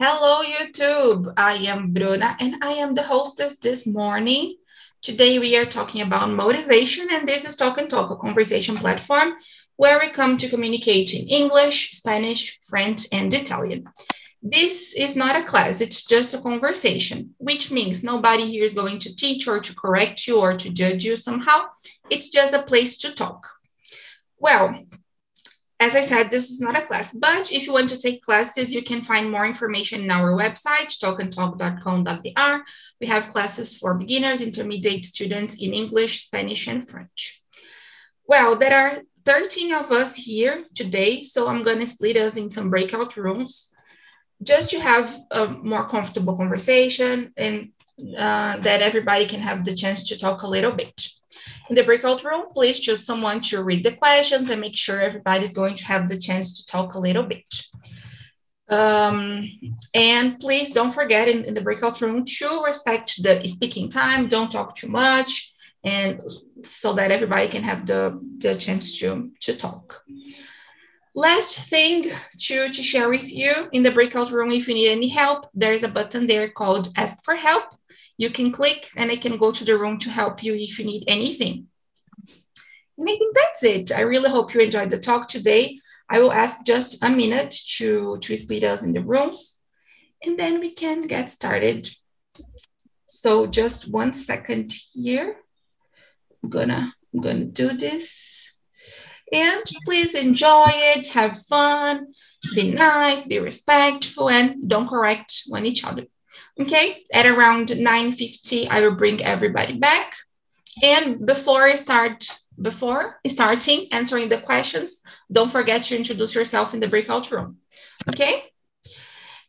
Hello, YouTube. I am Bruna and I am the hostess this morning. Today we are talking about motivation, and this is Talk and Talk, a conversation platform where we come to communicate in English, Spanish, French, and Italian. This is not a class, it's just a conversation, which means nobody here is going to teach or to correct you or to judge you somehow. It's just a place to talk. Well, as I said, this is not a class, but if you want to take classes, you can find more information in our website, talkandtalk.com.br. We have classes for beginners, intermediate students in English, Spanish, and French. Well, there are 13 of us here today, so I'm going to split us in some breakout rooms just to have a more comfortable conversation and uh, that everybody can have the chance to talk a little bit. In the breakout room, please choose someone to read the questions and make sure everybody's going to have the chance to talk a little bit. Um, and please don't forget in, in the breakout room to respect the speaking time, don't talk too much, and so that everybody can have the, the chance to, to talk. Last thing to, to share with you in the breakout room, if you need any help, there's a button there called ask for help you can click and I can go to the room to help you if you need anything. And I think that's it. I really hope you enjoyed the talk today. I will ask just a minute to, to split us in the rooms and then we can get started. So just one second here. I'm gonna, I'm gonna do this. And please enjoy it, have fun, be nice, be respectful, and don't correct one each other. Okay, at around 9.50, I will bring everybody back. And before I start, before starting answering the questions, don't forget to introduce yourself in the breakout room. Okay,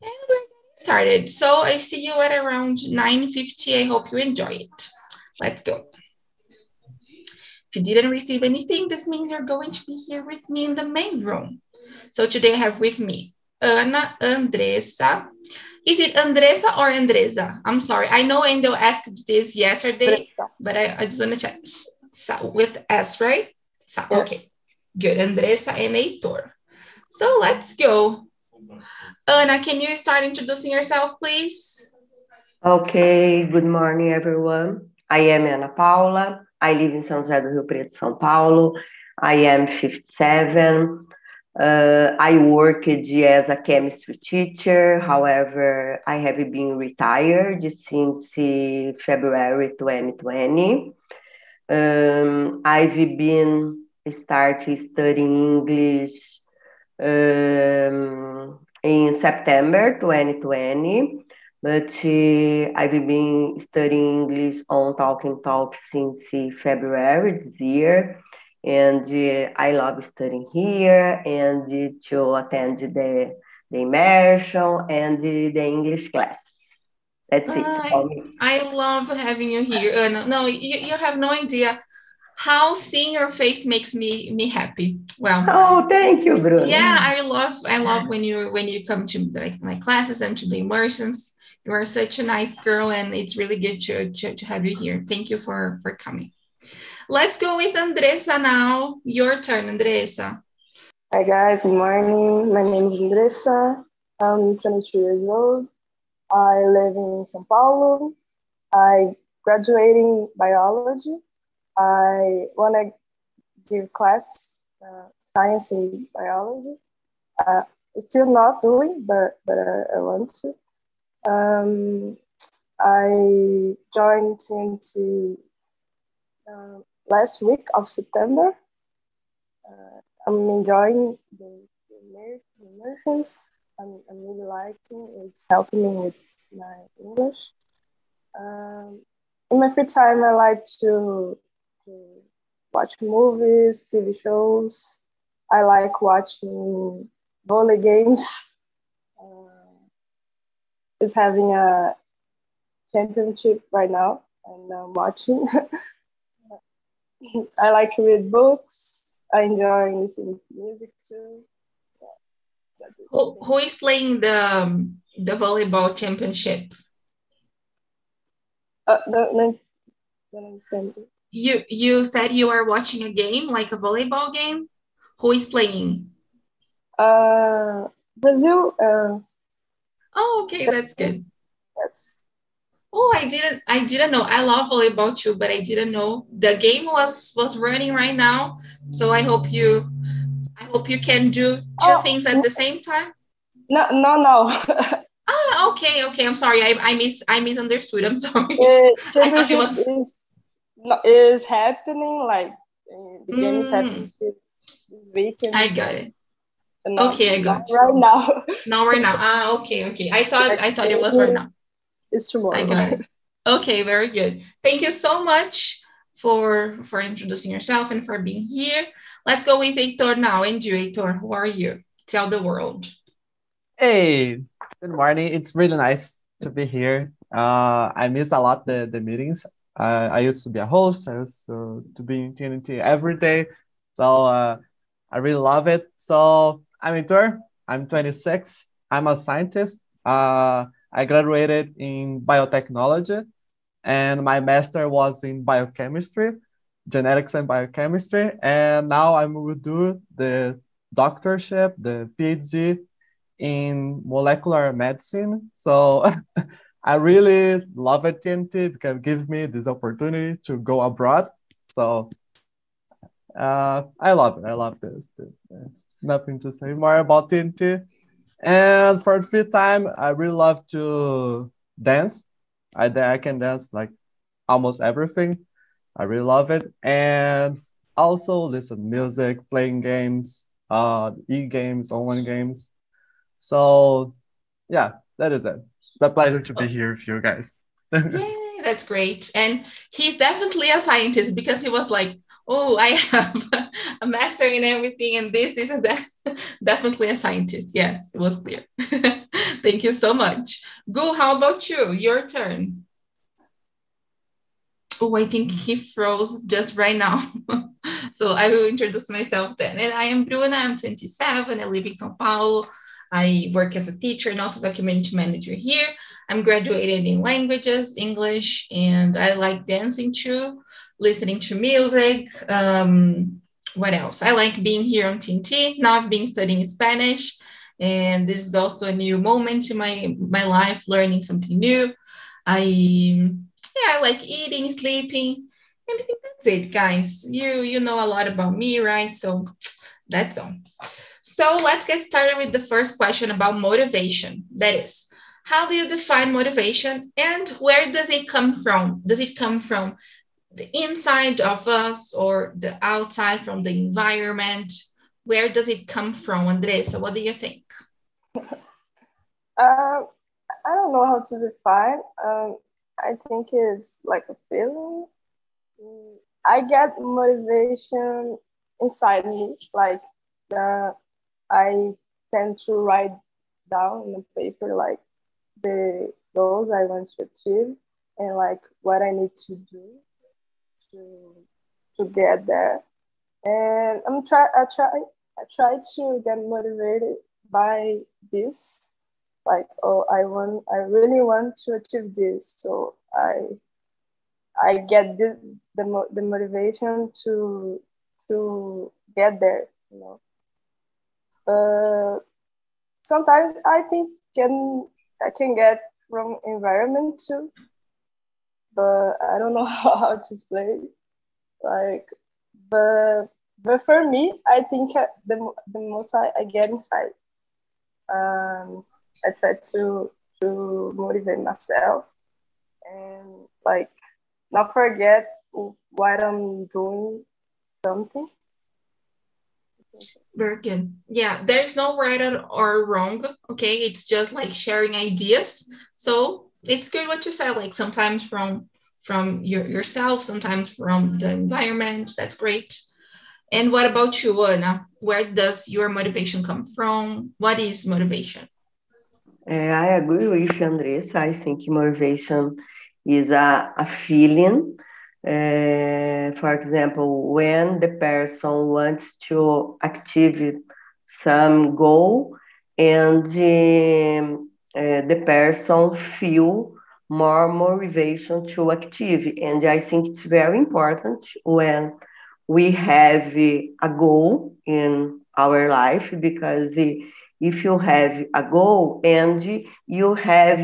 and we're started. So I see you at around 9.50. I hope you enjoy it. Let's go. If you didn't receive anything, this means you're going to be here with me in the main room. So today I have with me Ana Andressa, is it Andressa or Andresa? I'm sorry. I know Endo asked this yesterday, Andressa. but I, I just want to check. So with S, right? So, yes. Okay, good. Andressa and Heitor. So let's go. Ana, can you start introducing yourself, please? Okay, good morning, everyone. I am Ana Paula. I live in São José do Rio Preto, São Paulo. I am 57. Uh, I worked as a chemistry teacher. However, I have been retired since February 2020. Um, I've been started studying English um, in September 2020, but uh, I've been studying English on Talk and Talk since February this year and uh, I love studying here and uh, to attend the, the immersion and the, the English class. That's it. I, I love having you here. Uh, no, no you, you have no idea how seeing your face makes me me happy. Well, oh, thank you, Bruna. Yeah, I love I love when you when you come to my, my classes and to the immersions. You are such a nice girl, and it's really good to, to, to have you here. Thank you for for coming. Let's go with Andressa now. Your turn, Andressa. Hi guys, good morning. My name is Andressa. I'm 22 years old. I live in São Paulo. I graduating biology. I want to give class uh, science and biology. Uh, still not doing, but but uh, I want to. Um, I joined into uh, last week of September. Uh, I'm enjoying the, the immersions. I'm, I'm really liking It's helping me with my English. Um, in my free time, I like to, to watch movies, TV shows. I like watching volley games. Uh, it's having a championship right now, and I'm watching. I like to read books. I enjoy listening to music too. Yeah, who, who is playing the um, the volleyball championship? Uh, no, don't understand. You you said you are watching a game like a volleyball game. Who is playing? Uh, Brazil. Uh, Oh, okay, that's good. Yes. Oh, I didn't I didn't know. I love volleyball too, but I didn't know the game was was running right now. So I hope you I hope you can do two oh, things at the same time. No, no, no. ah, okay, okay. I'm sorry. I, I miss I misunderstood. I'm sorry. Uh, I thought it was is, is happening like the game mm. is happening this, this weekend. I got it. okay, I got right now. Not right now. Ah, okay, okay. I thought I thought it was right now. It's tomorrow. I got it. Okay, very good. Thank you so much for for introducing yourself and for being here. Let's go with Heitor now. And you, Heitor, who are you? Tell the world. Hey, good morning. It's really nice to be here. Uh, I miss a lot the, the meetings. Uh, I used to be a host. I used to, to be in TNT every day. So uh, I really love it. So I'm Heitor. I'm 26. I'm a scientist. Uh, I graduated in biotechnology, and my master was in biochemistry, genetics and biochemistry. And now I will do the doctorship, the PhD in molecular medicine. So I really love it, TNT because it gives me this opportunity to go abroad. So uh, I love it. I love this. This. There's nothing to say more about TNT. And for the fifth time, I really love to dance. I, I can dance like almost everything. I really love it. And also listen music, playing games, uh, e-games, online games. So yeah, that is it. It's a pleasure to be here with you guys. That's great. And he's definitely a scientist because he was like, oh, I have a master in everything and this, this, and that. Definitely a scientist. Yes, it was clear. Thank you so much. Gu, how about you? Your turn. Oh, I think he froze just right now. so I will introduce myself then. And I am Bruna, I'm 27, I live in Sao Paulo. I work as a teacher and also as a community manager here. I'm graduated in languages, English, and I like dancing too listening to music. Um, what else? I like being here on TNT. Now I've been studying Spanish, and this is also a new moment in my my life, learning something new. I yeah, I like eating, sleeping, and that's it, guys. You you know a lot about me, right? So that's all. So let's get started with the first question about motivation. That is, how do you define motivation and where does it come from? Does it come from the inside of us or the outside from the environment? Where does it come from, Andressa? What do you think? Uh, I don't know how to define. Um, I think it's like a feeling. I get motivation inside me, like the I tend to write down in the paper like the goals I want to achieve and like what I need to do to to get there. And I'm try I try I try to get motivated by this. Like, oh, I want I really want to achieve this. So I I get the the motivation to to get there, you know. Uh, sometimes I think can I can get from environment too but I don't know how to explain. Like, but but for me, I think the the most I, I get inside. Um, I try to to motivate myself and like not forget what I'm doing something. Very good. Yeah, there's no right or wrong. Okay, it's just like sharing ideas. So it's good what you said like sometimes from from your, yourself sometimes from the environment that's great and what about you Ana? where does your motivation come from what is motivation uh, i agree with andressa i think motivation is a, a feeling uh, for example when the person wants to achieve some goal and uh, the person feel more motivation to achieve. And I think it's very important when we have a goal in our life because if you have a goal and you have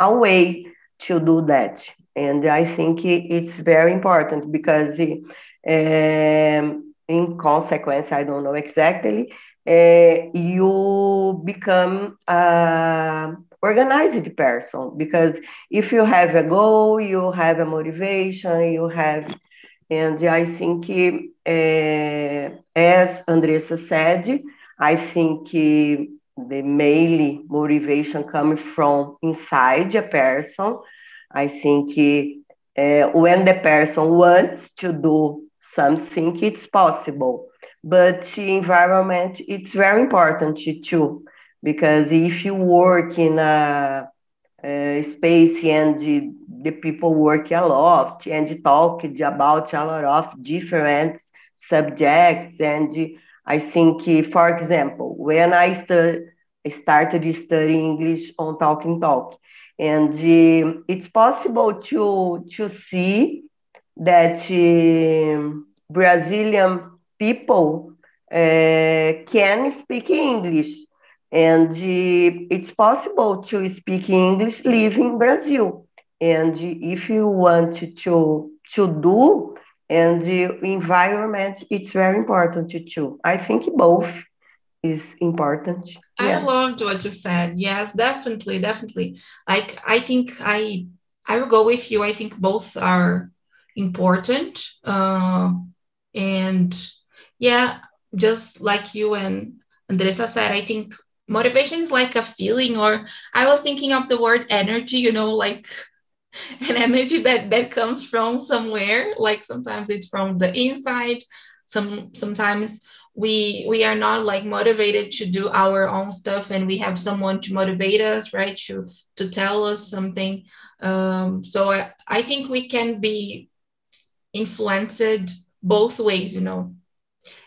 a way to do that. And I think it's very important because um, in consequence, I don't know exactly, uh, you become a organized person because if you have a goal, you have a motivation, you have, and I think uh, as Andressa said, I think the mainly motivation coming from inside a person. I think uh, when the person wants to do something, it's possible. But environment, it's very important too, because if you work in a, a space and the, the, people work a lot and talk about a lot of different subjects, and I think, for example, when I stu- started studying English on Talk and Talk, and uh, it's possible to to see that uh, Brazilian people uh, can speak English, and uh, it's possible to speak English living in Brazil. And if you want to to do, and the environment, it's very important too. I think both is important. I yeah. loved what you said. Yes, definitely, definitely. Like I think I I will go with you. I think both are important. Uh, and yeah, just like you and Andressa said, I think motivation is like a feeling, or I was thinking of the word energy, you know, like an energy that that comes from somewhere. Like sometimes it's from the inside. Some sometimes we we are not like motivated to do our own stuff and we have someone to motivate us right to to tell us something um, so I, I think we can be influenced both ways you know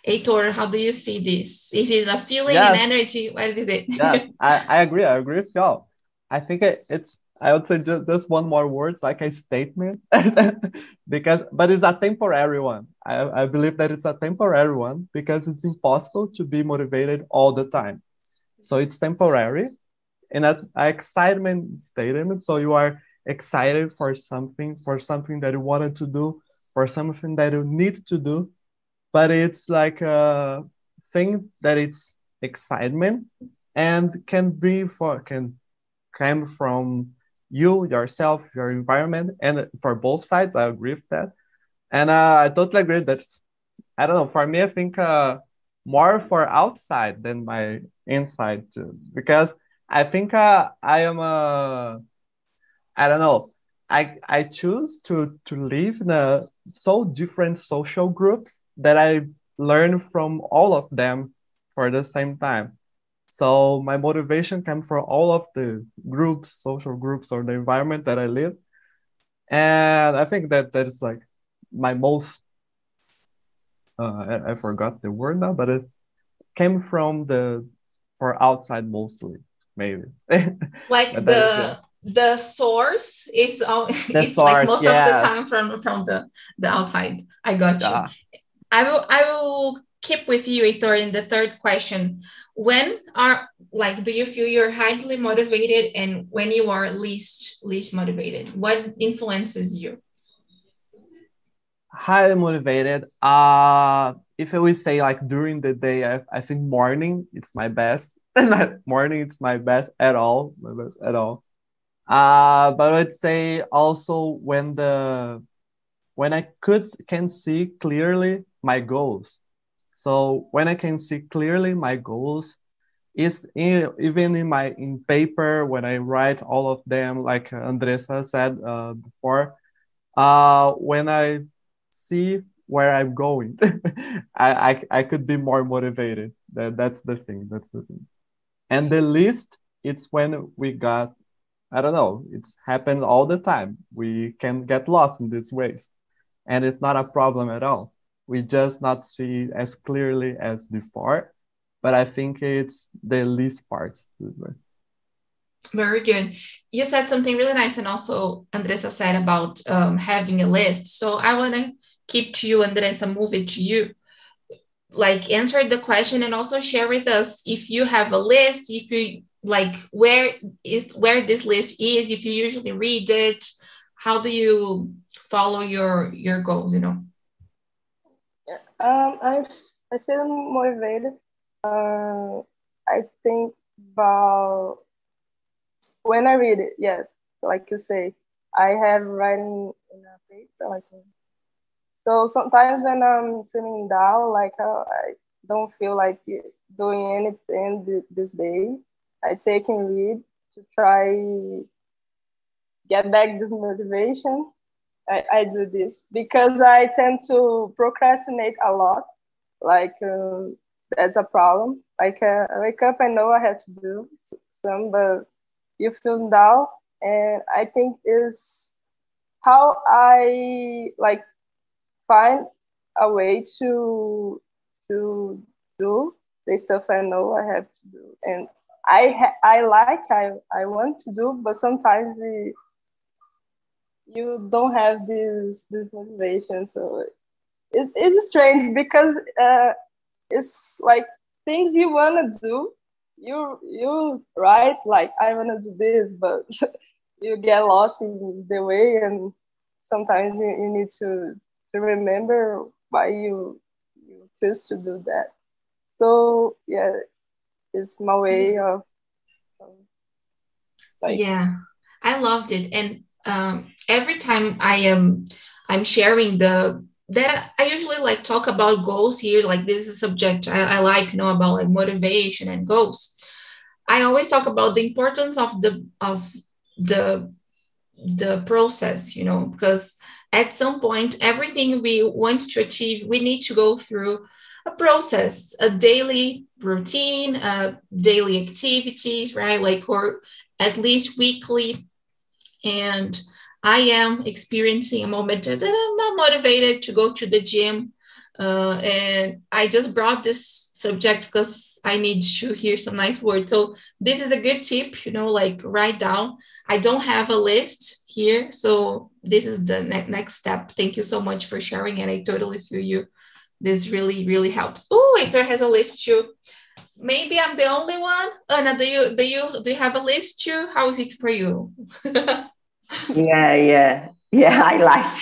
Heitor, how do you see this? Is it a feeling yes. and energy? What is it? yes, I, I agree. I agree with y'all. I think it, it's I would say just, just one more word, like a statement, because but it's a temporary one. I, I believe that it's a temporary one because it's impossible to be motivated all the time. So it's temporary, and an excitement statement. So you are excited for something, for something that you wanted to do, for something that you need to do, but it's like a thing that it's excitement and can be for can come from you, yourself, your environment, and for both sides, I agree with that. And uh, I totally agree that I don't know. For me, I think uh, more for outside than my inside too, because I think uh, I am a I don't know. I I choose to to live in a so different social groups that I learn from all of them for the same time. So my motivation came from all of the groups, social groups, or the environment that I live. And I think that that is like my most, uh, I, I forgot the word now, but it came from the, for outside mostly, maybe. Like the, the source it's all the it's source, like most yes. of the time from from the the outside i got you i will i will keep with you Heitor, in the third question. When are like do you feel you're highly motivated and when you are least least motivated? What influences you? Highly motivated. Uh if i would say like during the day i, I think morning it's my best. Morning it's my best at all my best at all. Uh but i'd say also when the when i could can see clearly my goals so when I can see clearly my goals, is even in my in paper when I write all of them, like Andressa said uh, before, uh, when I see where I'm going, I, I I could be more motivated. That that's the thing. That's the thing. And the least, it's when we got, I don't know. It's happened all the time. We can get lost in these ways, and it's not a problem at all we just not see as clearly as before but i think it's the least parts. Very good. You said something really nice and also andressa said about um, having a list. So i want to keep to you andressa move it to you. Like answer the question and also share with us if you have a list, if you like where is where this list is, if you usually read it, how do you follow your your goals, you know? Um, I I feel motivated. Uh, I think about when I read it. Yes, like you say, I have writing in a paper. Like so, sometimes when I'm feeling down, like uh, I don't feel like doing anything this day, I take and read to try get back this motivation I, I do this because I tend to procrastinate a lot. Like um, that's a problem. Like uh, I wake up, I know I have to do some, but you feel down, and I think is how I like find a way to to do the stuff I know I have to do, and I ha- I like I I want to do, but sometimes it, you don't have this this motivation. So it's, it's strange because uh, it's like things you want to do you you write like i want to do this but you get lost in the way and sometimes you, you need to to remember why you you choose to do that. So yeah it's my way of um, like, yeah i loved it. And um, every time I am I'm sharing the that I usually like talk about goals here. Like this is a subject I, I like you know about like motivation and goals. I always talk about the importance of the of the the process, you know, because at some point everything we want to achieve, we need to go through a process, a daily routine, uh, daily activities, right? Like or at least weekly and I am experiencing a moment that I'm not motivated to go to the gym. Uh, and I just brought this subject because I need to hear some nice words. So this is a good tip, you know, like write down. I don't have a list here, so this is the ne- next step. Thank you so much for sharing, and I totally feel you. This really, really helps. Oh, Heitor has a list too. Maybe I'm the only one. Ana, do you do you do you have a list too? How is it for you? yeah, yeah, yeah. I like,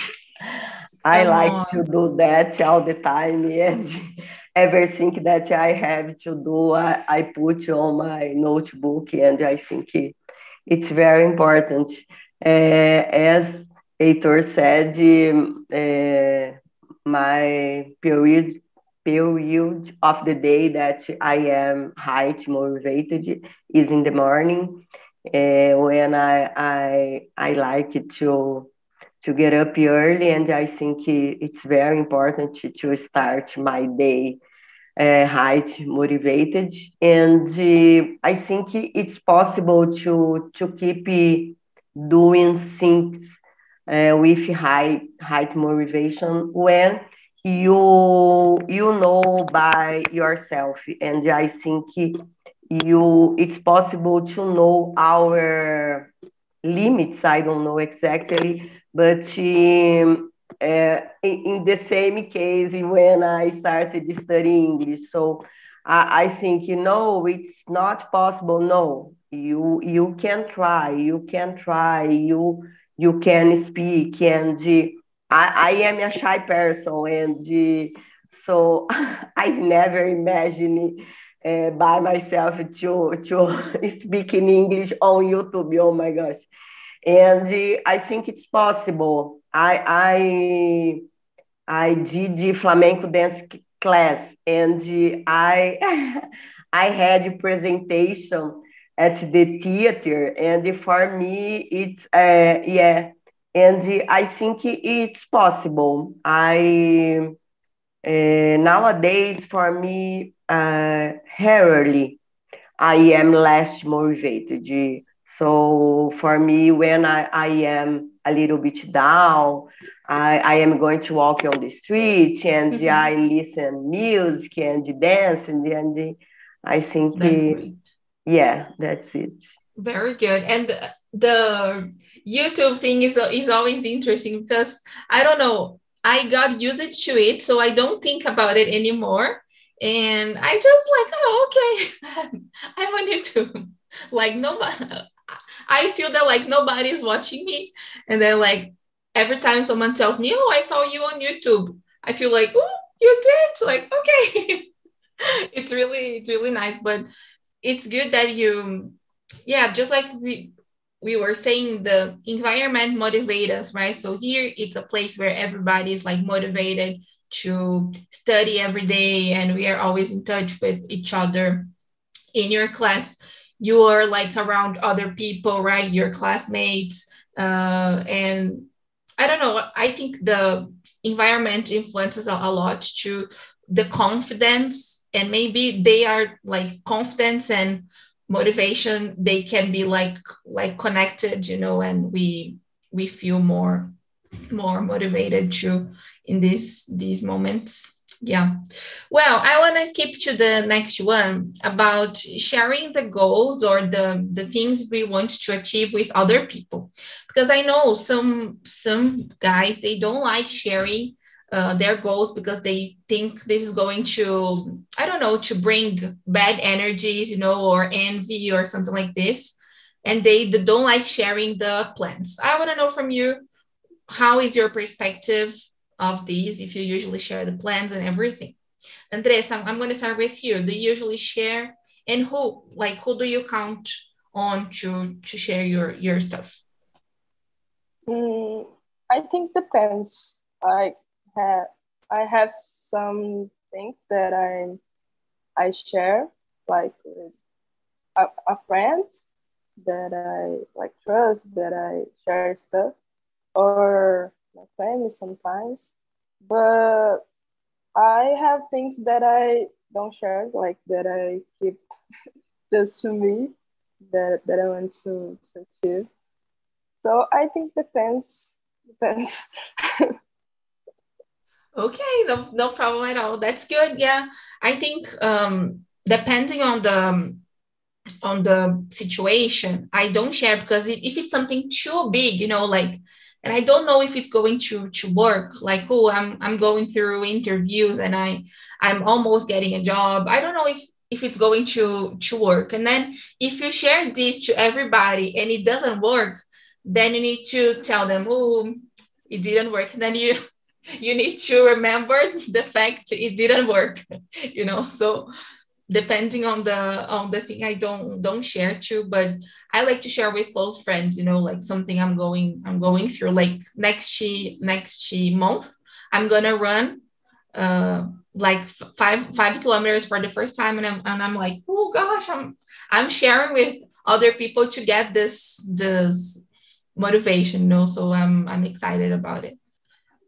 I like to do that all the time, and everything that I have to do, I, I put on my notebook, and I think it's very important. Uh, as Heitor said, uh, my period period of the day that I am height motivated is in the morning uh, when I, I I like to to get up early, and I think it's very important to, to start my day uh, motivated. And uh, I think it's possible to to keep doing things uh, with high height motivation when you you know by yourself and i think you it's possible to know our limits i don't know exactly but um, uh, in, the same case when i started studying english. So I, I think you know it's not possible no. You you can try you can try you you can speak and uh, I, I am a shy person and uh, so i never imagined uh, by myself to to speak in English on YouTube. Oh my gosh! And I think it's possible. I I I did flamenco dance class, and I I had a presentation at the theater, and for me it's uh, yeah, and I think it's possible. I uh, nowadays for me uh, rarely I am less motivated. So for me, when I, I am a little bit down, I, I am going to walk on the street and mm-hmm. I listen music and dance and, and I think that's yeah, that's it. Very good. And the YouTube thing is is always interesting because I don't know, I got used to it, so I don't think about it anymore and I just like, oh, okay, I'm on YouTube. Like nobody, I feel that like nobody's watching me, and then like every time someone tells me, oh, I saw you on YouTube, I feel like, oh, you did. Like okay, it's really it's really nice, but it's good that you, yeah, just like we we were saying the environment motivate us right so here it's a place where everybody is like motivated to study every day and we are always in touch with each other in your class. You are like around other people right? Your classmates uh, and i don't know i think the environment influences a, a lot to the confidence and maybe they are like confidence and motivation they can be like like connected you know and we we feel more more motivated to in these these moments. Yeah. Well i want to skip to the next one about sharing the goals or the the things we want to achieve with other people. Because i know some some guys they don't like sharing uh, their goals because they think this is going to i don't know to bring bad energies you know or envy or something like this. And they, they don't like sharing the plans. I want to know from you how is your perspective of these if you usually share the plans and everything. Andres i'm, I'm going to start with you. Do you usually share? And who like who do you count on to to share your your stuff? Mm, i think depends. I have I have some things that I I share like with a, a friend that I like trust that I share stuff or my family sometimes but I have things that I don't share like that I keep just to me that, that I want to, to achieve so I think depends depends Okay, no, no problem at all. That's good. Yeah, I think um, depending on the on the situation, I don't share because if it's something too big, you know, like, and I don't know if it's going to to work. Like, oh, I'm I'm going through interviews and I I'm almost getting a job. I don't know if if it's going to to work. And then if you share this to everybody and it doesn't work, then you need to tell them, oh, it didn't work. And then you you need to remember the fact it didn't work you know so depending on the on the thing i don't don't share to but i like to share with close friends you know like something i'm going i'm going through like next she next month i'm gonna run uh like five five kilometers for the first time and i'm and i'm like oh gosh i'm i'm sharing with other people to get this this motivation you know so i'm i'm excited about it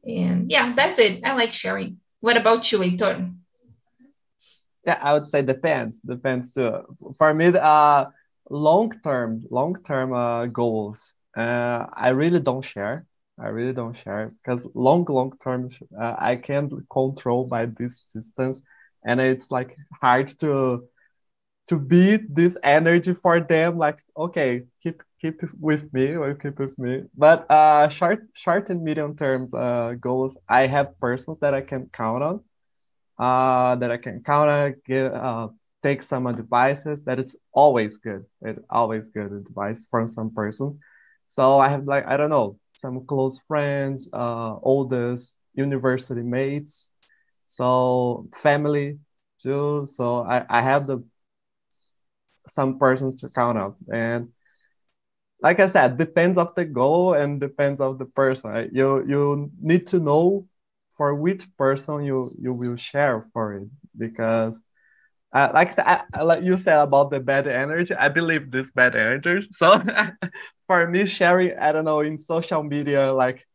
and yeah, that's it. I like sharing. What about you, Heitor? Yeah, I would say depends. Depends too. For me, uh, long term, long term uh, goals. Uh, I really don't share. I really don't share because long, long term, uh, I can't control by this distance, and it's like hard to to be this energy for them. Like, okay, keep keep with me or keep with me. But uh, short, short and medium terms uh, goals, I have persons that I can count on, uh, that I can count on, get, uh, take some advices. That it's always good. It's always good advice from some person. So I have like I don't know some close friends, uh, oldest university mates, so family too. So I I have the some persons to count on and like I said, depends of the goal and depends of the person. Right? You you need to know for which person you you will share for it because. Uh, like I like you said about the bad energy, I believe this bad energy. So for me, sharing, I don't know, in social media, like,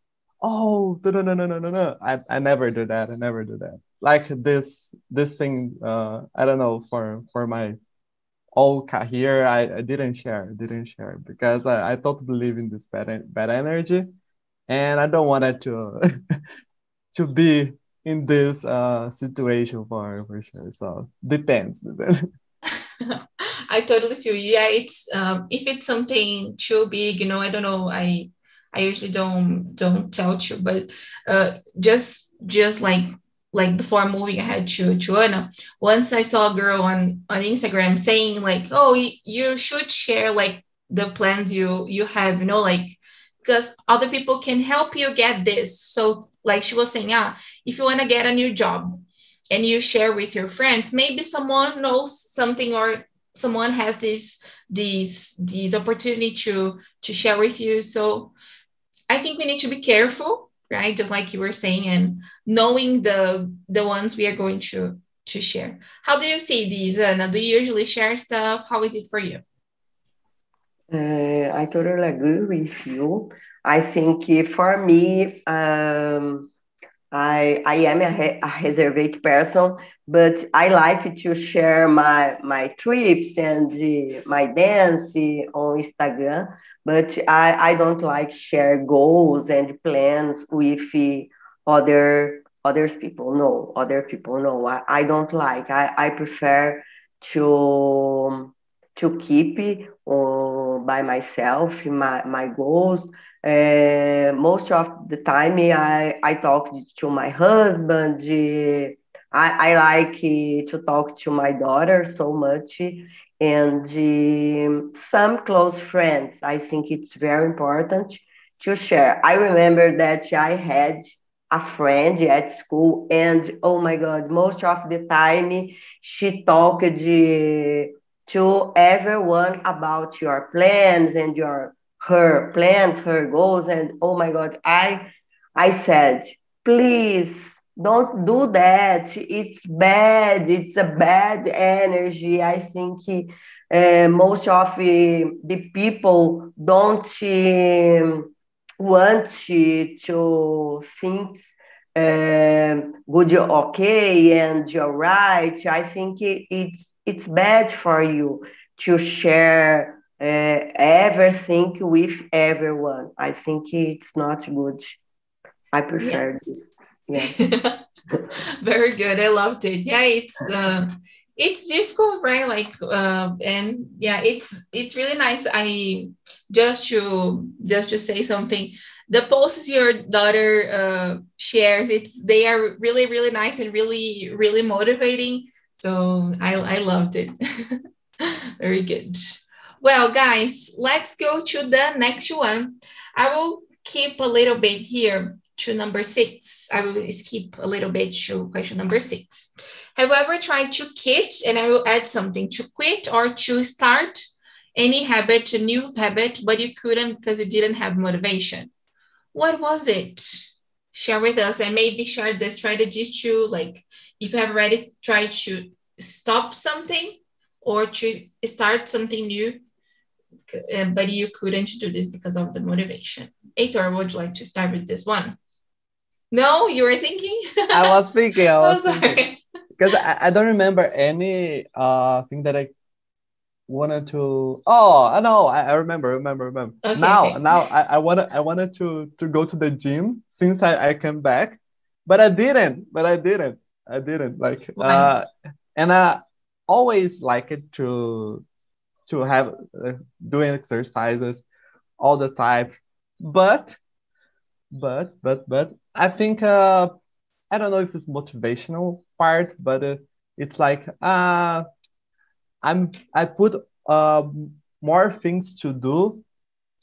oh, no, no, no, no, no, no, I, I never do that. I never do that. Like this, this thing, uh, I don't know, for, for my all career I, I didn't share didn't share because I, I totally believe in this bad, bad energy and I don't want it to to be in this uh situation for for sure so depends I totally feel. Yeah, it's um, if it's something too big, you know, I don't know. I I usually don't don't tell you, but uh, just just like like before moving ahead to, to Ana, once I saw a girl on, on Instagram saying like, oh, you should share like the plans you you have, you know, like because other people can help you get this. So like she was saying, yeah, if you want to get a new job and you share with your friends, maybe someone knows something or someone has this this this opportunity to to share with you. So I think we need to be careful right just like you were saying and knowing the the ones we are going to to share how do you see these Ana? do you usually share stuff how is it for you uh, i totally agree with you i think for me um, I, I am a, a reserved person, but I like to share my, my trips and uh, my dance on Instagram but I, I don't like share goals and plans with other others people. No, other people. No, I, I don't like. I, I prefer to to keep uh, by myself my, my goals. Uh, most of the time, I, I talk to my husband. I, I like to talk to my daughter so much and um, some close friends. I think it's very important to share. I remember that I had a friend at school, and oh my God, most of the time she talked to everyone about your plans and your her plans, her goals, and oh my God, I I said, please don't do that. It's bad. It's a bad energy. I think uh, most of uh, the people don't uh, want to think um, good okay and you're right i think it's it's bad for you to share uh, everything with everyone i think it's not good i prefer yes. this yeah. Very good. I loved it. Yeah, it's uh, it's difficult, right? Like, uh, and yeah, it's it's really nice. I just to just to say something. The posts your daughter uh, shares, it's they are really really nice and really really motivating. So I I loved it. Very good. Well, guys, let's go to the next one. I will keep a little bit here to number six. I will skip a little bit to question number six. Have you ever tried to quit? And I will add something to quit or to start any habit, a new habit, but you couldn't because you didn't have motivation. What was it? Share with us and maybe share the strategies to like if you have already tried to stop something or to start something new, uh, but you couldn't do this because of the motivation. Heitor, would you like to start with this one? No, you were thinking. I was thinking. I was oh, thinking because I, I don't remember any uh thing that I wanted to. Oh, I know. I, I remember. Remember. Remember. Okay, now, now I, I wanted I wanted to to go to the gym since I I came back, but I didn't. But I didn't. I didn't like. Uh, and I always like it to to have uh, doing exercises all the time, but but but but I think uh, I don't know if it's motivational part, but uh, it's like uh, I'm I put uh, more things to do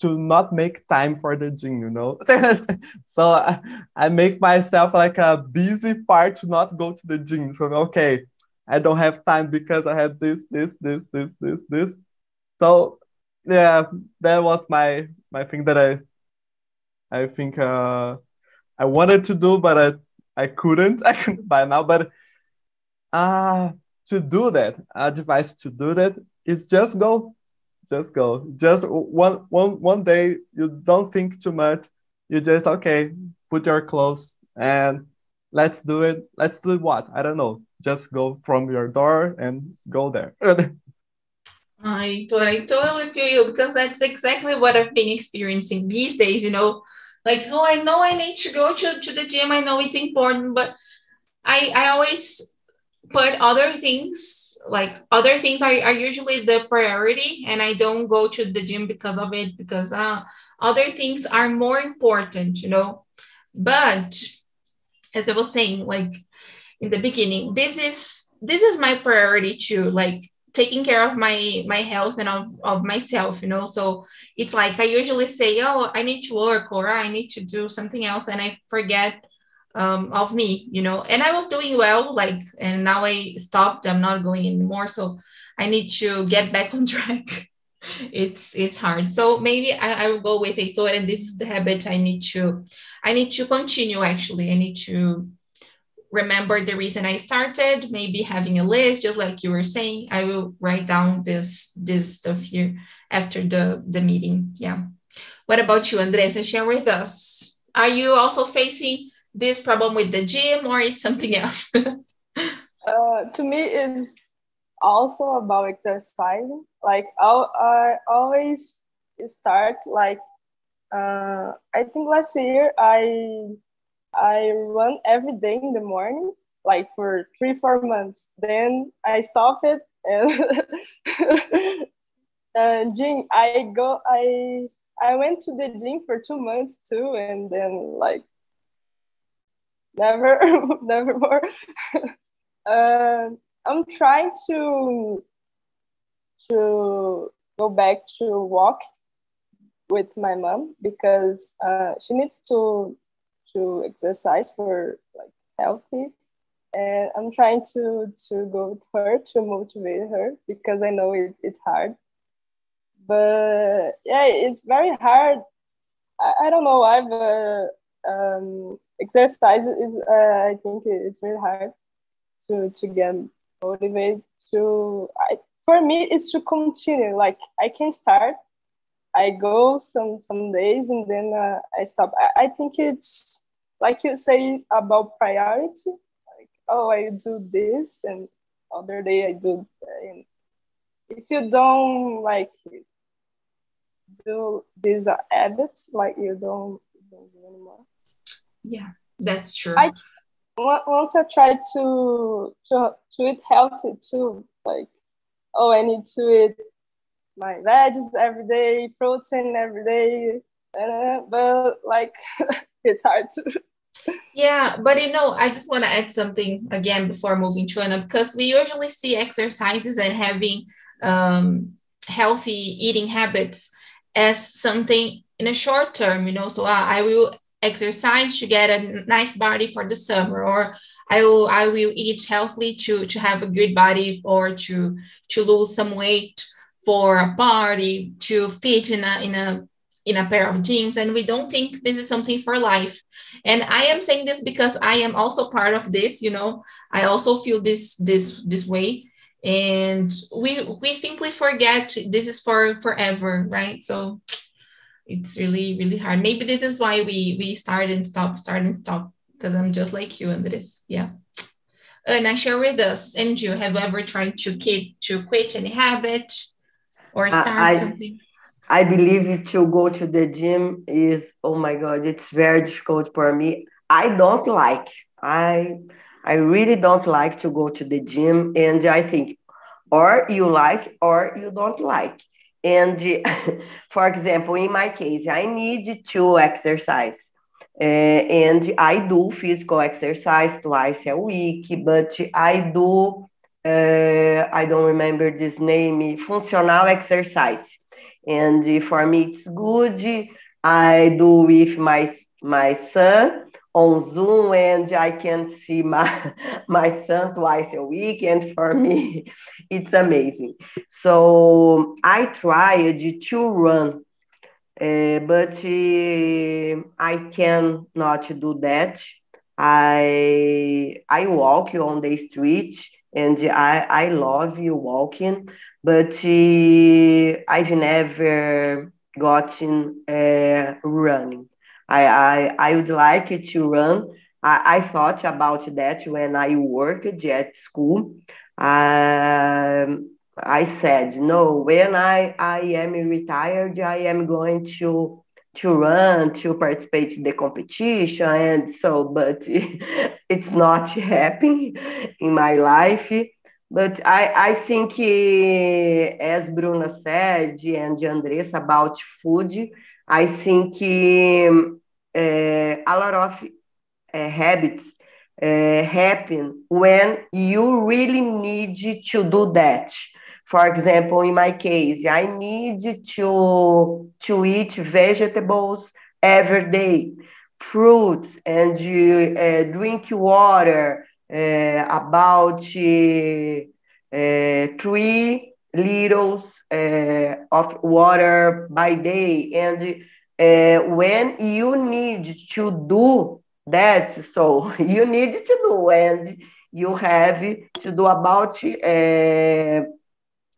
to not make time for the gym, you know. so I, I make myself like a busy part to not go to the gym. So okay, I don't have time because I have this, this, this, this, this, this. So yeah, that was my my thing that I I think uh I wanted to do, but I, I couldn't I couldn't by now. But uh, to do that, advice to do that is just go, just go. Just one, one, one day, you don't think too much. You just, okay, put your clothes and let's do it. Let's do what? I don't know. Just go from your door and go there. I, I totally feel you because that's exactly what I've been experiencing these days. You know, like oh i know i need to go to, to the gym i know it's important but i i always put other things like other things are, are usually the priority and i don't go to the gym because of it because uh, other things are more important you know? But as i was saying like in the beginning this is this is my priority too like taking care of my my health and of, of myself you know? So it's like i usually say oh i need to work or i need to do something else and i forget um, of me you know and i was doing well like and now i stopped i'm not going anymore so i need to get back on track it's it's hard so maybe I, I will go with thought and this is the habit i need to i need to continue actually i need to remember the reason I started, maybe having a list, just like you were saying. I will write down this this stuff here after the, the meeting. Yeah. What about you, Andressa? Share with us. Are you also facing this problem with the gym or it's something else? uh, to me, is also about exercising. Like I'll, I always start like uh, I think last year I I run every day in the morning, like for three, four months. Then I stop it and and gym. I go. I I went to the gym for two months too, and then like never, never more. uh, I'm trying to to go back to walk with my mom because uh, she needs to to exercise for like healthy. And i'm trying to to go with her to motivate her because i know it's it's hard. But yeah it's very hard. I, I don't know. Why but um exercise is uh, i think it's very hard to to get motivated to I, for me it's to continue. Like i can start I go some some days and then uh, I stop. I, I think it's like you say about priority. Like oh i do this and other day i do and if you don't like do these habits like you don't, you don't do anymore yeah that's true. I, once i tried to to to eat healthy too like oh i need to eat my veggies every day protein every day uh, but like it's hard to. Yeah but you know i just want to add something again before moving to another because we usually see exercises and having um, healthy eating habits as something in a short term you know so uh, i will exercise to get a nice body for the summer or i will i will eat healthily to to have a good body or to to lose some weight for a party to fit in a in a in a pair of jeans. And we don't think this is something for life. And i am saying this because i am also part of this you know. I also feel this this this way. And we we simply forget this is for forever right? So it's really really hard maybe this is why we we start and stop start and stop because i'm just like you and this yeah uh, and i share with us and you have ever tried to quit to quit any habit or uh, start I, something I believe to go to the gym is oh my god, it's very difficult for me. I don't like. I I really don't like to go to the gym, and I think or you like or you don't like. And for example, in my case, I need to exercise. Uh, and I do physical exercise twice a week, but I do, uh, I don't remember this name, functional exercise and for me it's good. I do with my my son on Zoom, and I can see my my son twice a week, and for me it's amazing. So I tried to run, uh, but uh, I cannot do that. I I walk on the street, and I I love you walking but uh, I've never gotten running. I, I, I would like to run. I, I thought about that when I worked at school. Um, I said, no, when I, I am retired, I am going to to run, to participate in the competition. And so, but it's not happening in my life. But I, I think, as Bruna said and Andressa about food, I think uh, a lot of uh, habits uh, happen when you really need to do that. For example, in my case, I need to, to eat vegetables every day, fruits, and uh, drink water uh, about uh, three liters uh, of water by day. And uh, when you need to do that, so you need to do, and you have to do about uh,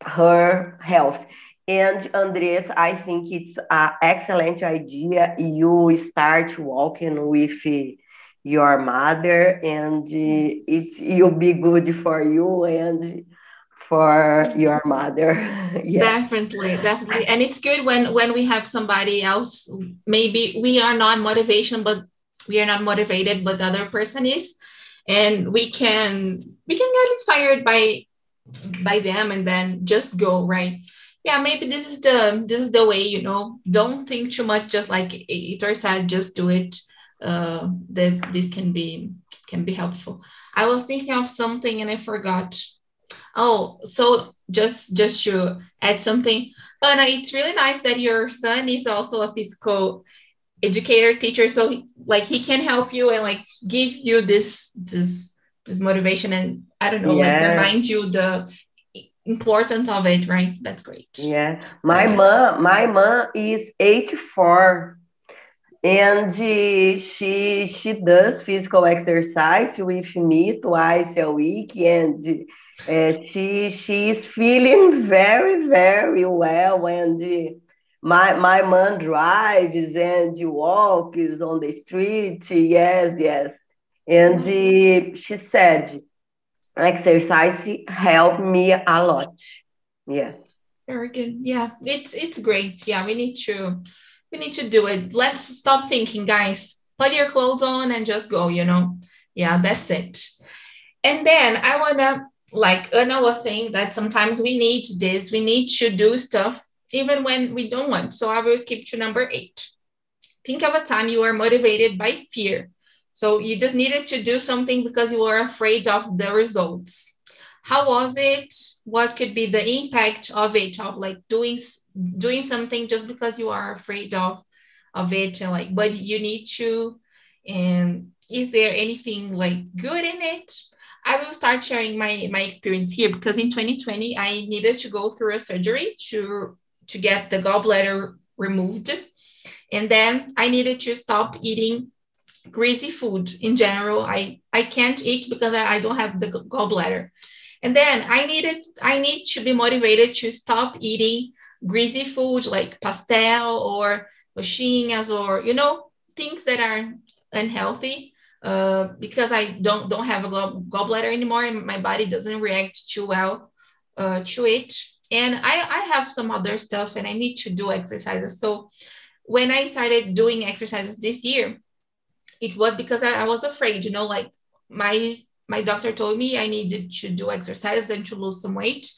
her health. And Andres, I think it's an excellent idea. You start walking with your mother, and it's you'll be good for you and for your mother. yeah. Definitely, definitely. And it's good when when we have somebody else. Maybe we are not motivation, but we are not motivated, but the other person is, and we can we can get inspired by by them and then just go right yeah maybe this is the this is the way you know don't think too much just like Heitor said just do it uh this this can be can be helpful i was thinking of something and i forgot oh so just just to add something Ana, it's really nice that your son is also a physical educator teacher so he, like he can help you and like give you this this this motivation and i don't know yeah. like remind you the importance of it right? That's great. Yeah my mom my mom is 84 and she she does physical exercise with me twice a week and uh, she she is feeling very very well and my my mom drives and walks on the street. Yes yes. And mm-hmm. she said exercise helped me a lot. Yeah. Very good. Yeah it's it's great. Yeah we need to we need to do it. Let's stop thinking guys. Put your clothes on and just go you know? Yeah that's it. And then i want to like Ana was saying that sometimes we need this we need to do stuff even when we don't want. So i will skip to number eight. Think of a time you were motivated by fear. So you just needed to do something because you were afraid of the results. How was it? What could be the impact of it, of like doing doing something just because you are afraid of of it? And like but you need to and is there anything like good in it i will start sharing my my experience here because in 2020 i needed to go through a surgery to to get the gallbladder removed and then i needed to stop eating greasy food in general. I, I can't eat because I, I don't have the gallbladder. And then I needed I need to be motivated to stop eating greasy food like pastel or coxinhas or you know things that are unhealthy uh, because I don't don't have a gall, gallbladder anymore and my body doesn't react too well uh, to it. And I, I have some other stuff and I need to do exercises. So when I started doing exercises this year, it was because I, I was afraid, you know, like my my doctor told me I needed to do exercise and to lose some weight.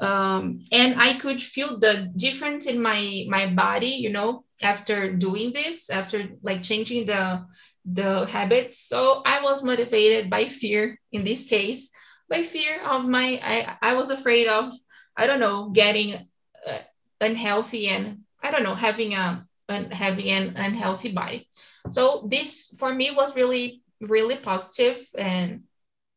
Um, and I could feel the difference in my my body, you know, after doing this, after like changing the the habits. So I was motivated by fear in this case, by fear of my I I was afraid of I don't know getting uh, unhealthy and I don't know having a having an unhealthy body. So this for me was really, really positive and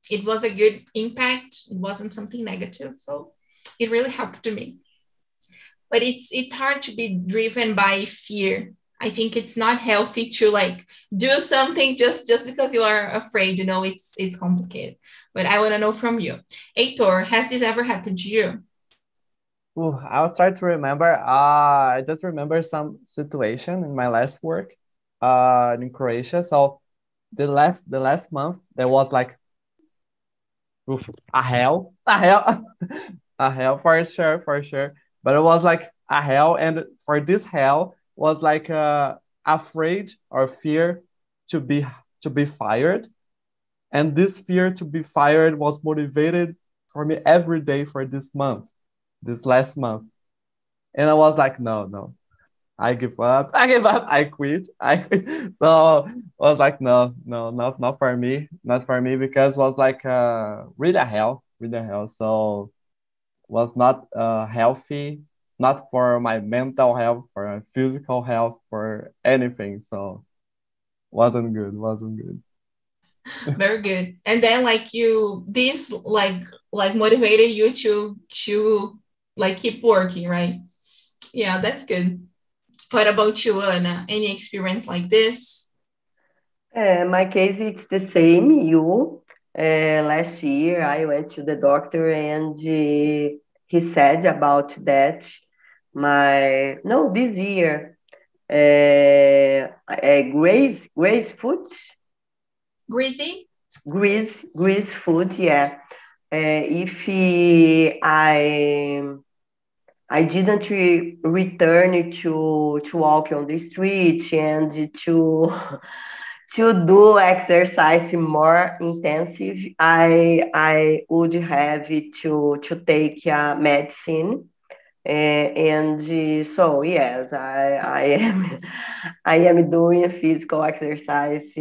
it was a good impact. It wasn't something negative. So it really helped to me. But it's it's hard to be driven by fear. I think it's not healthy to like do something just just because you are afraid. You know, it's it's complicated. But I want to know from you, Heitor, has this ever happened to you? Ooh, I'll try to remember. Uh, I just remember some situation in my last work uh, in Croatia. So the last the last month there was like oof, a hell, a hell, a hell for sure, for sure. But it was like a hell, and for this hell was like uh, afraid or fear to be to be fired, and this fear to be fired was motivated for me every day for this month, this last month, and I was like, no, no, I give up. I give up. I quit. I quit. So I was like, no, no, not not for me, not for me, because it was like uh, really hell, really hell. So was not uh, healthy, not for my mental health, for my physical health, for anything. So wasn't good. Wasn't good. Very good. And then like you, this like like motivated you to to like keep working, right? Yeah, that's good. What about you, Ana? Any experience like this? Uh, my case, it's the same. You uh, last year, I went to the doctor and uh, he said about that. My no, this year, uh, uh, Grace Grace foot, Greasy. Grease Grease foot, yeah. Uh, if he, I I didn't re- return to to walk on the street and to to do exercise more intensive. I I would have to to take a medicine. Uh, and uh, so yes, I I am I am doing physical exercise.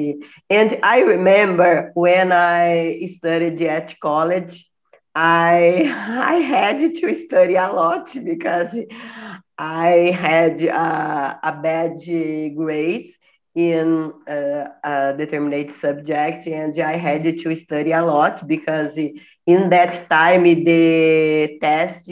And I remember when I studied at college, I I had to study a lot because I had a, a bad grade in uh, a determined subject, and I had to study a lot because in that time the tests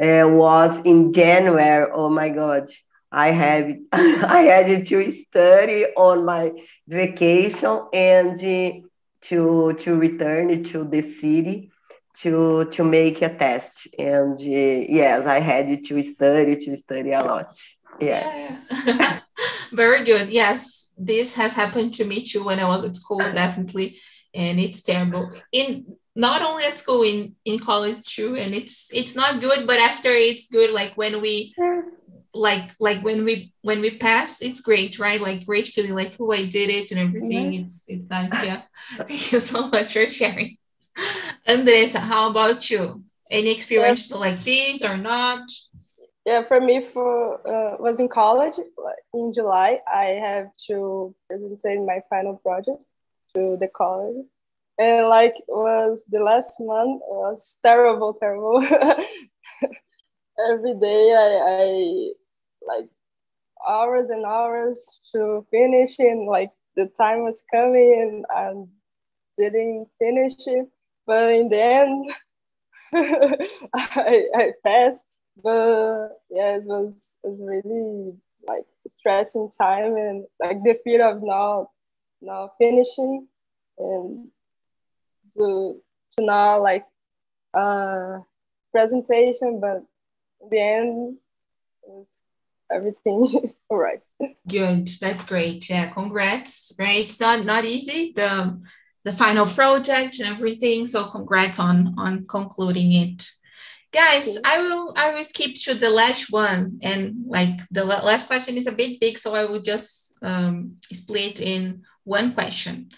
uh, was in January. Oh my God! I have I had to study on my vacation and to to return to the city to to make a test and uh, yes i had to study to study a lot yeah, yeah. very good yes this has happened to me too when i was at school definitely and it's terrible in not only at school in in college too and it's it's not good but after it's good like when we like like when we when we pass it's great right like great feeling like oh i did it and everything yeah. it's it's nice yeah thank you so much for sharing Andressa, how about you? Any experience yeah. like this or not? Yeah, for me, for uh, was in college in July. I have to present my final project to the college, and like was the last month was terrible, terrible. Every day, I, I like hours and hours to finish, and like the time was coming, and I didn't finish it but in the end, I, I passed. But yeah, it was it was really like stressing time and like the fear of not not finishing and to to not like uh presentation, but in the end it was everything all right. Good, that's great. Yeah, congrats. Right, it's not not easy. The the final project and everything. So congrats on on concluding it. Guys, I will I will skip to the last one and like the last question is a bit big, so I will just um, split in one question.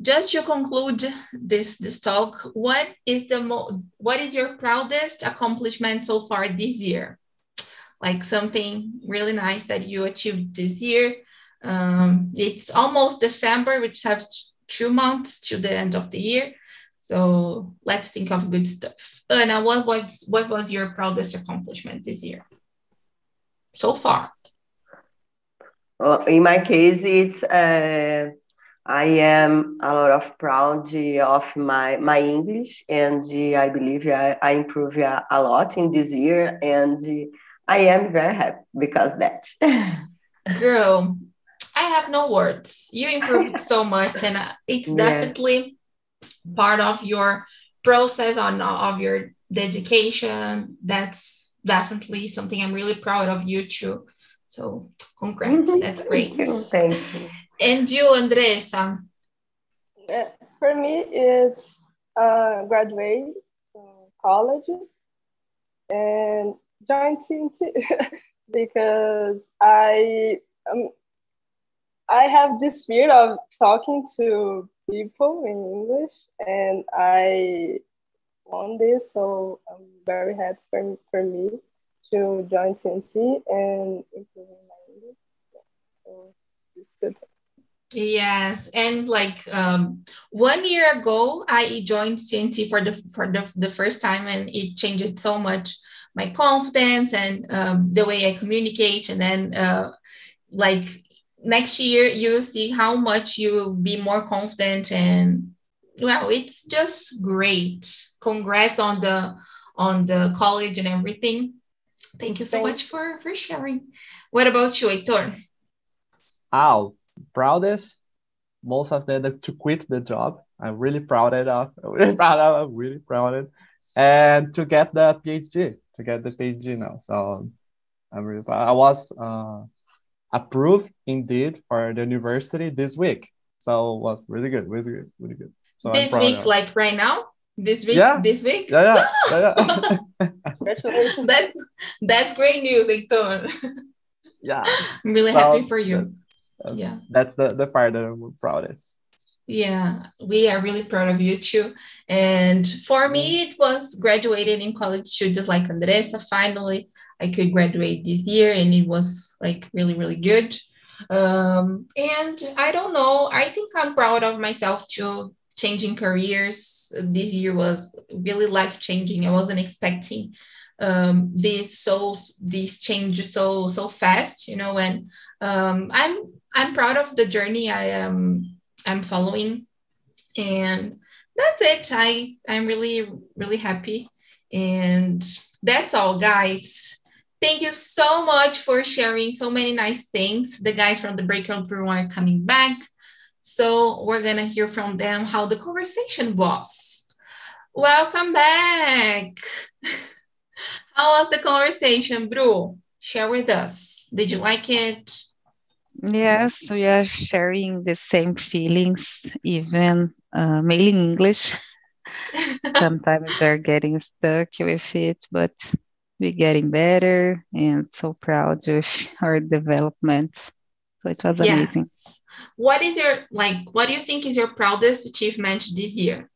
Just to conclude this this talk, what is the mo- what is your proudest accomplishment so far this year? Like something really nice that you achieved this year. Um, it's almost December, which has two months to the end of the year. So let's think of good stuff. Ana, what was what was your proudest accomplishment this year so far? In my case, it's uh, I am a lot of proud of my my English, and I believe I, I improved a, lot in this year, and I am very happy because that. Girl, I have no words. You improved so much, and uh, it's yeah. definitely part of your process on of your dedication. That's definitely something I'm really proud of you too. So congrats. That's great. Thank you. Thank you. And you, Andressa? Uh, for me, it's uh, graduate college and joint team because I um, I have this fear of talking to people in English, and I want this, so I'm very happy for, for me to join TNT and improving my English. So it's good. Yes, and like um, one year ago, I joined TNT for the for the, the first time, and it changed so much my confidence and um, the way I communicate. And then, uh, like next year, you'll see how much you will be more confident. And well, it's just great. Congrats on the on the college and everything. Thank you so Thanks. much for for sharing. What about you, Heitor? Ow proudest most of the, the to quit the job. I'm really proud of. I'm really proud of. I'm really proud of it. And to get the PhD, to get the PhD now. So I'm really proud. I was uh, approved indeed for the university this week. So it was really good, really good, really good. So this week, like right now? This week? Yeah. This week? Yeah, yeah. yeah, yeah. that's that's great news, Heitor. Yeah. I'm really so, happy for you yeah. that's the the part that i'm proudest. Yeah we are really proud of you too. And for me it was graduating in college too just like andressa finally i could graduate this year and it was like really really good. Um, and i don't know i think i'm proud of myself too changing careers. This year was really life changing i wasn't expecting um, this so this change so so fast you know and um, i'm I'm proud of the journey I am I'm following, and that's it. I I'm really really happy, and that's all, guys. Thank you so much for sharing so many nice things. The guys from the breakout room are coming back, so we're gonna hear from them how the conversation was. Welcome back. how was the conversation, Bru? Share with us. Did you like it? Yes, we are sharing the same feelings, even uh, mainly English. Sometimes we're getting stuck with it, but we're getting better and so proud of our development. So it was yes. amazing. What is your like? What do you think is your proudest achievement this year?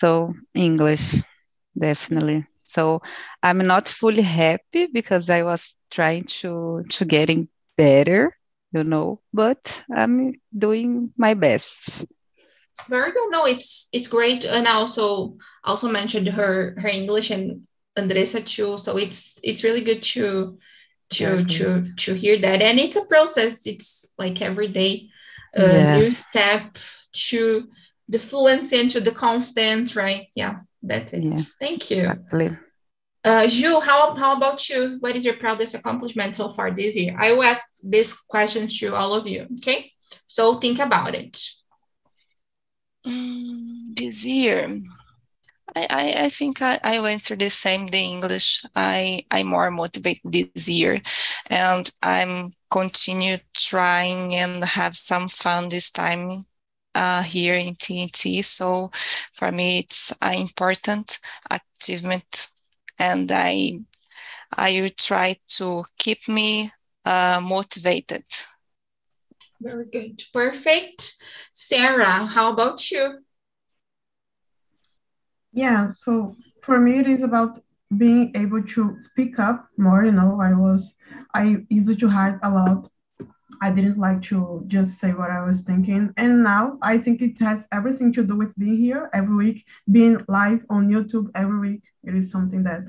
So English, definitely. So I'm not fully happy because I was trying to to getting better, you know, but I'm doing my best. Very good. No, it's it's great. And also also mentioned her her English and Andressa too. So it's it's really good to to to to hear that. And it's a process. It's like every day a yeah. new step to the fluency and to the confidence, right? Yeah, that's it. Yeah, Thank you. Exactly. Uh, Ju, how, how about you? What is your proudest accomplishment so far this year? I will ask this question to all of you, okay? So think about it. Mm, this year, I, I, I think I, I will answer the same, the English. I, I'm more motivated this year and I'm continue trying and have some fun this time uh, here in TNT. So for me, it's an important achievement and I I will try to keep me uh, motivated. Very good, perfect. Sarah, how about you? Yeah, so for me it is about being able to speak up more. You know, I was I used to hide a lot. I didn't like to just say what I was thinking. And now I think it has everything to do with being here every week, being live on YouTube every week. It is something that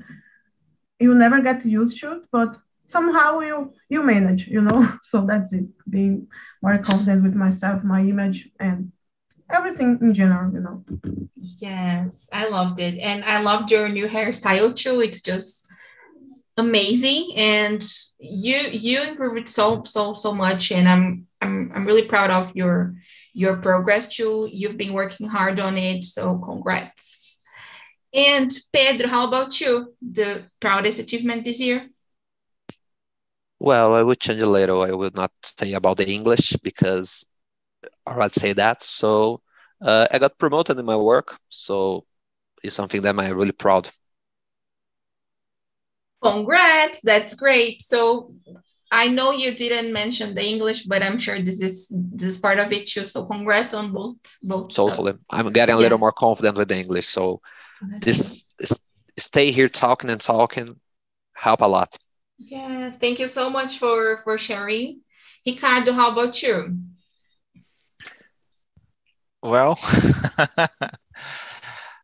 you never get used to, but somehow you you manage, you know. So that's it. Being more confident with myself, my image, and everything in general, you know. Yes, I loved it, and I loved your new hairstyle too. It's just amazing, and you you improved so so so much, and I'm I'm I'm really proud of your your progress too. You've been working hard on it, so congrats. And Pedro, how about you? The proudest achievement this year? Well, I would change a little. I would not say about the English because, or I'd say that. So uh, I got promoted in my work. So it's something that I'm really proud. Congrats! That's great. So I know you didn't mention the English, but I'm sure this is this is part of it too. So congrats on both both. Totally, stuff. I'm getting a yeah. little more confident with the English. So this stay here talking and talking help a lot. Yes, thank you so much for for sharing. Ricardo, how about you? Well,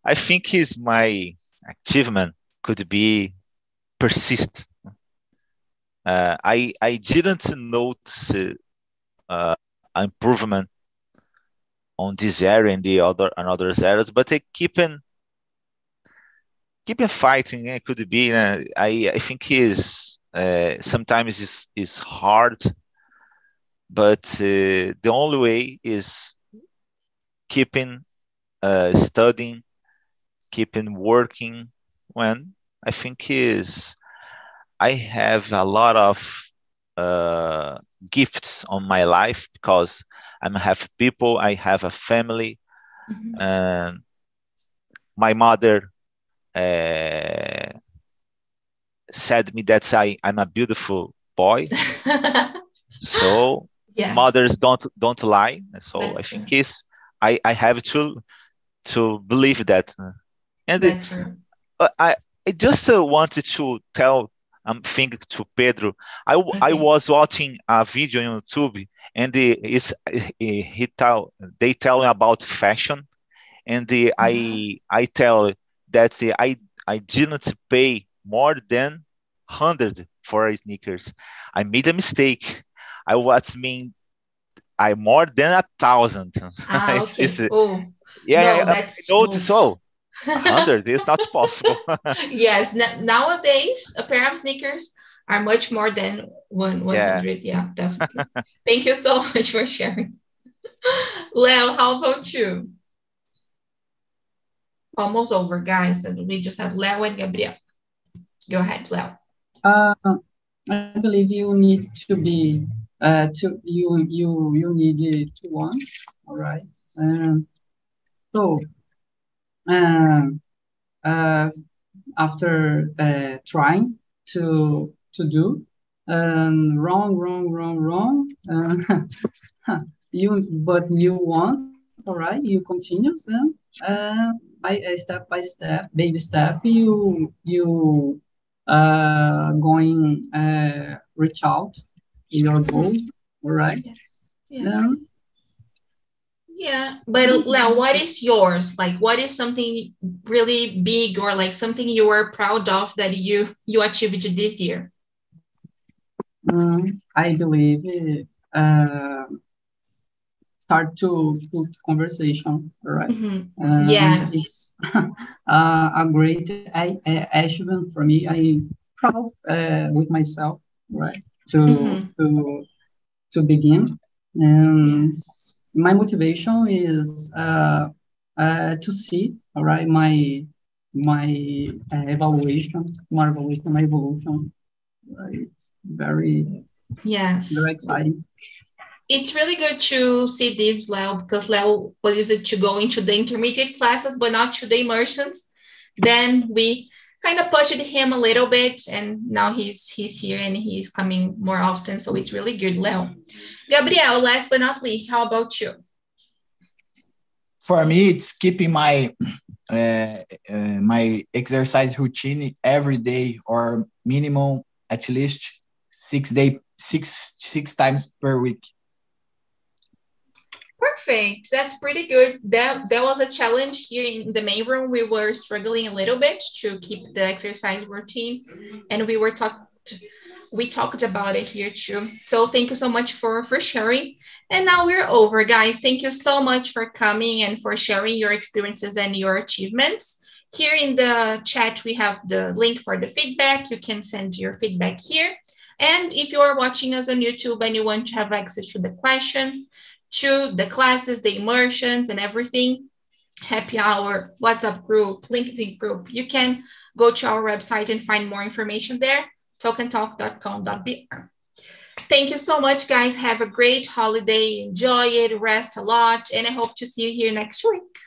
I think his my achievement could be persist. Uh, I I didn't notice uh, improvement on this area and the other and other areas, but I keep keep fighting. It could be. Uh, I I think is uh, sometimes is is hard, but uh, the only way is keeping uh, studying, keeping working. When I think is I have a lot of uh, gifts on my life because I have people, I have a family, mm-hmm. and my mother uh, said me that I, I'm a beautiful boy. so yes. mothers don't don't lie. So That's I think it's I, I have to to believe that. And That's true. I I just uh, wanted to tell I'm um, thinking to Pedro. I, okay. I was watching a video on YouTube and the, is he tell they tell me about fashion and the, I. I tell that the, I I didn't pay more than hundred for sneakers. I made a mistake. I was mean I more than a thousand. Ah, okay. oh. Yeah, no, that's I so. 100 is not possible. yes, nowadays a pair of sneakers are much more than one 100. Yeah, yeah definitely. Thank you so much for sharing. Leo, how about you? Almost over, guys. And we just have Leo and Gabriel. Go ahead, Leo. Uh, I believe you need to be uh, to you you you need to one. All right. Um, so after uh, trying to to do um, wrong, wrong, wrong, wrong. Uh, you but you want all right. You continue then uh, by uh, step by step, baby step. You you uh, going uh, reach out your goal. All right. Yes. yes. Yeah, but Leo, what is yours? Like, what is something really big or like something you were proud of that you you achieved this year? Um, I believe uh, start to to conversation, right? Mm-hmm. Um, yes, uh, a great achievement for me. I proud uh, with myself, right? To mm-hmm. to to begin. Um, yes my motivation is uh, uh, to see, all right, my my uh, evaluation, my evaluation, my evolution. Right? It's very yes, very exciting. It's really good to see this Leo because Leo was used to go into the intermediate classes, but not to the immersions. Then we kind of pushed him a little bit and now he's he's here and he's coming more often so it's really good. Leo. Gabriel last but not least how about you? For me it's keeping my uh, uh, my exercise routine every day or minimum at least six day six six times per week Perfect. That's pretty good. That that was a challenge here in the main room. We were struggling a little bit to keep the exercise routine, and we were talked we talked about it here too. So thank you so much for for sharing. And now we're over, guys. Thank you so much for coming and for sharing your experiences and your achievements. Here in the chat, we have the link for the feedback. You can send your feedback here. And if you are watching us on YouTube and you want to have access to the questions, to the classes, the immersions, and everything, happy hour, WhatsApp group, LinkedIn group. You can go to our website and find more information there, talkandtalk.com.br. Thank you so much, guys. Have a great holiday. Enjoy it, rest a lot, and I hope to see you here next week.